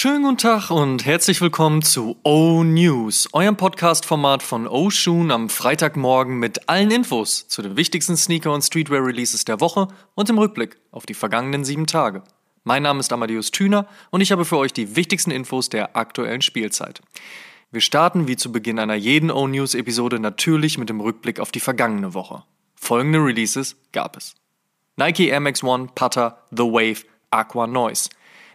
Schönen guten Tag und herzlich willkommen zu O News, eurem Podcast-Format von O Shoon am Freitagmorgen mit allen Infos zu den wichtigsten Sneaker- und Streetwear-Releases der Woche und im Rückblick auf die vergangenen sieben Tage. Mein Name ist Amadeus Thüner und ich habe für euch die wichtigsten Infos der aktuellen Spielzeit. Wir starten wie zu Beginn einer jeden O News-Episode natürlich mit dem Rückblick auf die vergangene Woche. Folgende Releases gab es: Nike Air Max One Putter The Wave Aqua Noise.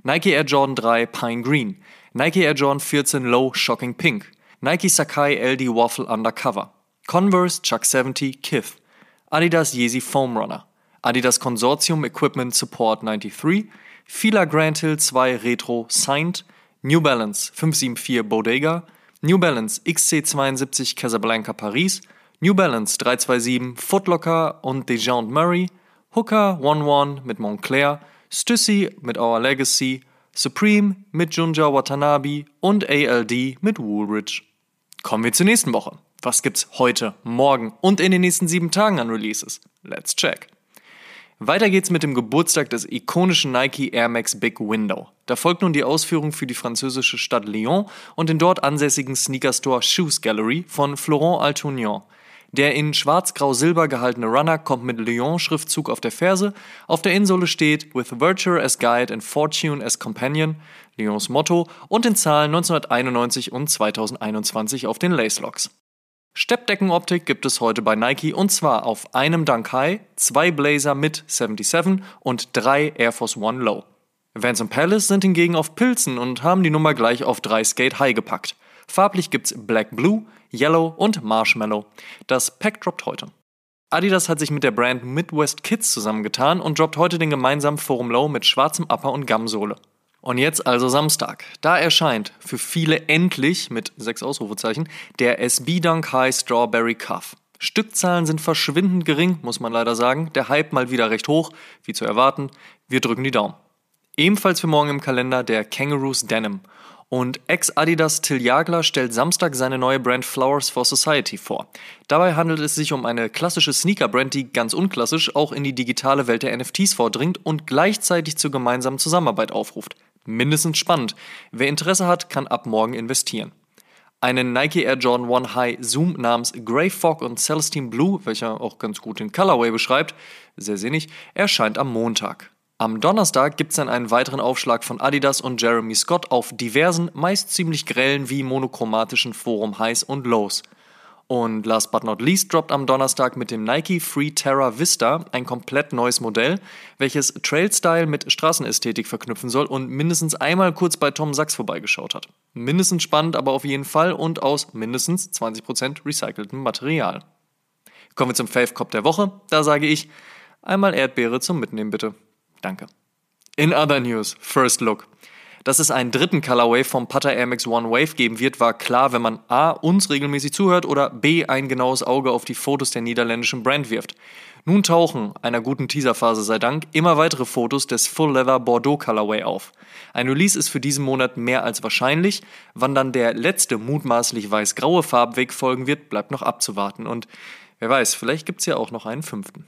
Nike Air Jordan 3 Pine Green, Nike Air Jordan 14 Low Shocking Pink, Nike Sakai LD Waffle Undercover, Converse Chuck 70 Kith, Adidas Yeezy Foam Runner, Adidas Consortium Equipment Support 93, Fila Grand Hill 2 Retro Signed, New Balance 574 Bodega, New Balance XC72 Casablanca Paris, New Balance 327 Footlocker und Dejounte Murray, Hooker 11 mit Montclair, Stussy mit Our Legacy, Supreme mit Junja Watanabe und ALD mit Woolridge. Kommen wir zur nächsten Woche. Was gibt's heute, morgen und in den nächsten sieben Tagen an Releases? Let's check. Weiter geht's mit dem Geburtstag des ikonischen Nike Air Max Big Window. Da folgt nun die Ausführung für die französische Stadt Lyon und den dort ansässigen Sneaker Store Shoes Gallery von Florent Altounian. Der in schwarz-grau-silber gehaltene Runner kommt mit Lyon-Schriftzug auf der Ferse. Auf der Insole steht With Virtue as Guide and Fortune as Companion, Lyons Motto, und in Zahlen 1991 und 2021 auf den Lacelocks. Steppdeckenoptik gibt es heute bei Nike und zwar auf einem Dunk High, zwei Blazer mit 77 und drei Air Force One Low. Vans und Palace sind hingegen auf Pilzen und haben die Nummer gleich auf drei Skate High gepackt. Farblich gibt's Black Blue, Yellow und Marshmallow. Das Pack droppt heute. Adidas hat sich mit der Brand Midwest Kids zusammengetan und droppt heute den gemeinsamen Forum Low mit schwarzem Upper und Gamsohle. Und jetzt also Samstag. Da erscheint für viele endlich mit sechs Ausrufezeichen der SB Dunk High Strawberry Cuff. Stückzahlen sind verschwindend gering, muss man leider sagen. Der Hype mal wieder recht hoch, wie zu erwarten. Wir drücken die Daumen. Ebenfalls für morgen im Kalender der Kangaroos Denim. Und Ex-Adidas Till Jagler stellt Samstag seine neue Brand Flowers for Society vor. Dabei handelt es sich um eine klassische Sneaker-Brand, die ganz unklassisch auch in die digitale Welt der NFTs vordringt und gleichzeitig zur gemeinsamen Zusammenarbeit aufruft. Mindestens spannend. Wer Interesse hat, kann ab morgen investieren. Einen Nike Air Jordan 1 High Zoom namens Grey Fog und Celestine Blue, welcher auch ganz gut den Colorway beschreibt, sehr sinnig, erscheint am Montag. Am Donnerstag gibt es dann einen weiteren Aufschlag von Adidas und Jeremy Scott auf diversen, meist ziemlich grellen wie monochromatischen Forum Highs und Lows. Und last but not least droppt am Donnerstag mit dem Nike Free Terra Vista ein komplett neues Modell, welches Trail-Style mit Straßenästhetik verknüpfen soll und mindestens einmal kurz bei Tom Sachs vorbeigeschaut hat. Mindestens spannend, aber auf jeden Fall und aus mindestens 20% recyceltem Material. Kommen wir zum Fave Cop der Woche. Da sage ich, einmal Erdbeere zum Mitnehmen bitte. Danke. In other news, First Look. Dass es einen dritten Colorway vom Putter Air Max One Wave geben wird, war klar, wenn man A. uns regelmäßig zuhört oder B. ein genaues Auge auf die Fotos der niederländischen Brand wirft. Nun tauchen, einer guten Teaserphase sei Dank, immer weitere Fotos des Full Leather Bordeaux Colorway auf. Ein Release ist für diesen Monat mehr als wahrscheinlich. Wann dann der letzte mutmaßlich weiß-graue Farbweg folgen wird, bleibt noch abzuwarten. Und wer weiß, vielleicht gibt's ja auch noch einen fünften.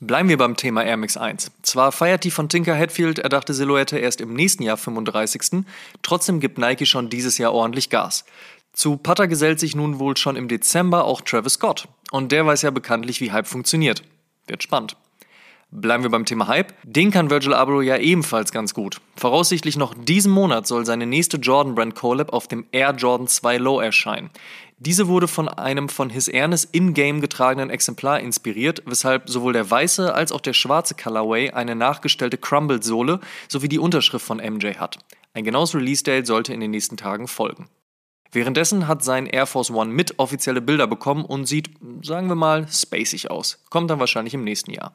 Bleiben wir beim Thema Air Max 1. Zwar feiert die von Tinker Hatfield erdachte Silhouette erst im nächsten Jahr 35. Trotzdem gibt Nike schon dieses Jahr ordentlich Gas. Zu Putter gesellt sich nun wohl schon im Dezember auch Travis Scott. Und der weiß ja bekanntlich, wie Hype funktioniert. Wird spannend. Bleiben wir beim Thema Hype. Den kann Virgil Abloh ja ebenfalls ganz gut. Voraussichtlich noch diesen Monat soll seine nächste Jordan Brand Collab auf dem Air Jordan 2 Low erscheinen. Diese wurde von einem von His Ernest in-game getragenen Exemplar inspiriert, weshalb sowohl der weiße als auch der schwarze Colorway eine nachgestellte Crumbled-Sohle sowie die Unterschrift von MJ hat. Ein genaues Release-Date sollte in den nächsten Tagen folgen. Währenddessen hat sein Air Force One mit offizielle Bilder bekommen und sieht, sagen wir mal, spacig aus. Kommt dann wahrscheinlich im nächsten Jahr.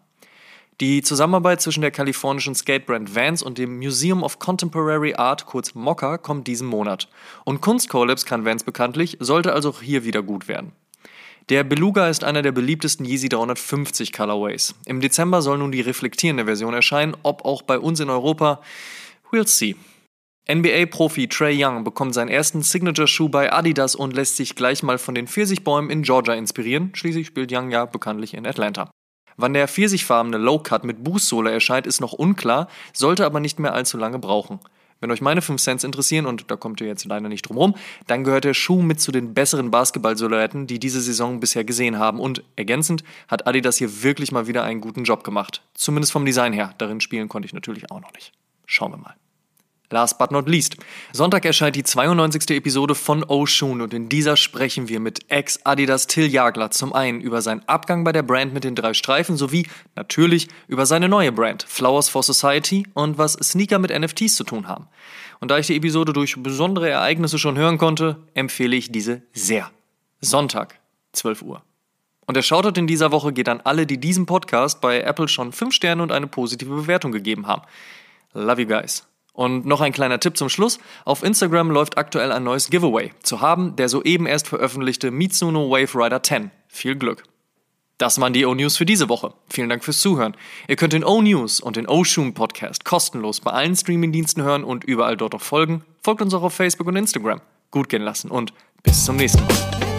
Die Zusammenarbeit zwischen der kalifornischen Skatebrand Vans und dem Museum of Contemporary Art, kurz MOCA, kommt diesen Monat. Und Kunstcollabs kann Vans bekanntlich, sollte also auch hier wieder gut werden. Der Beluga ist einer der beliebtesten Yeezy 350 Colorways. Im Dezember soll nun die reflektierende Version erscheinen, ob auch bei uns in Europa. We'll see. NBA-Profi Trey Young bekommt seinen ersten Signature-Schuh bei Adidas und lässt sich gleich mal von den Pfirsichbäumen in Georgia inspirieren. Schließlich spielt Young ja bekanntlich in Atlanta. Wann der pfirsichfarbene Low Cut mit Bußsohle erscheint, ist noch unklar, sollte aber nicht mehr allzu lange brauchen. Wenn euch meine 5 Cents interessieren, und da kommt ihr jetzt leider nicht drum rum, dann gehört der Schuh mit zu den besseren Basketball-Silhouetten, die diese Saison bisher gesehen haben. Und ergänzend hat Adidas hier wirklich mal wieder einen guten Job gemacht. Zumindest vom Design her. Darin spielen konnte ich natürlich auch noch nicht. Schauen wir mal. Last but not least. Sonntag erscheint die 92. Episode von Oshun und in dieser sprechen wir mit Ex-Adidas Till Jagler zum einen über seinen Abgang bei der Brand mit den drei Streifen sowie natürlich über seine neue Brand Flowers for Society und was Sneaker mit NFTs zu tun haben. Und da ich die Episode durch besondere Ereignisse schon hören konnte, empfehle ich diese sehr. Sonntag, 12 Uhr. Und der Shoutout in dieser Woche geht an alle, die diesem Podcast bei Apple schon 5 Sterne und eine positive Bewertung gegeben haben. Love you guys. Und noch ein kleiner Tipp zum Schluss. Auf Instagram läuft aktuell ein neues Giveaway zu haben, der soeben erst veröffentlichte Mitsuno Wave Rider 10. Viel Glück. Das waren die O-News für diese Woche. Vielen Dank fürs Zuhören. Ihr könnt den O-News und den O-Shoom Podcast kostenlos bei allen Streamingdiensten hören und überall dort auch folgen. Folgt uns auch auf Facebook und Instagram. Gut gehen lassen und bis zum nächsten Mal.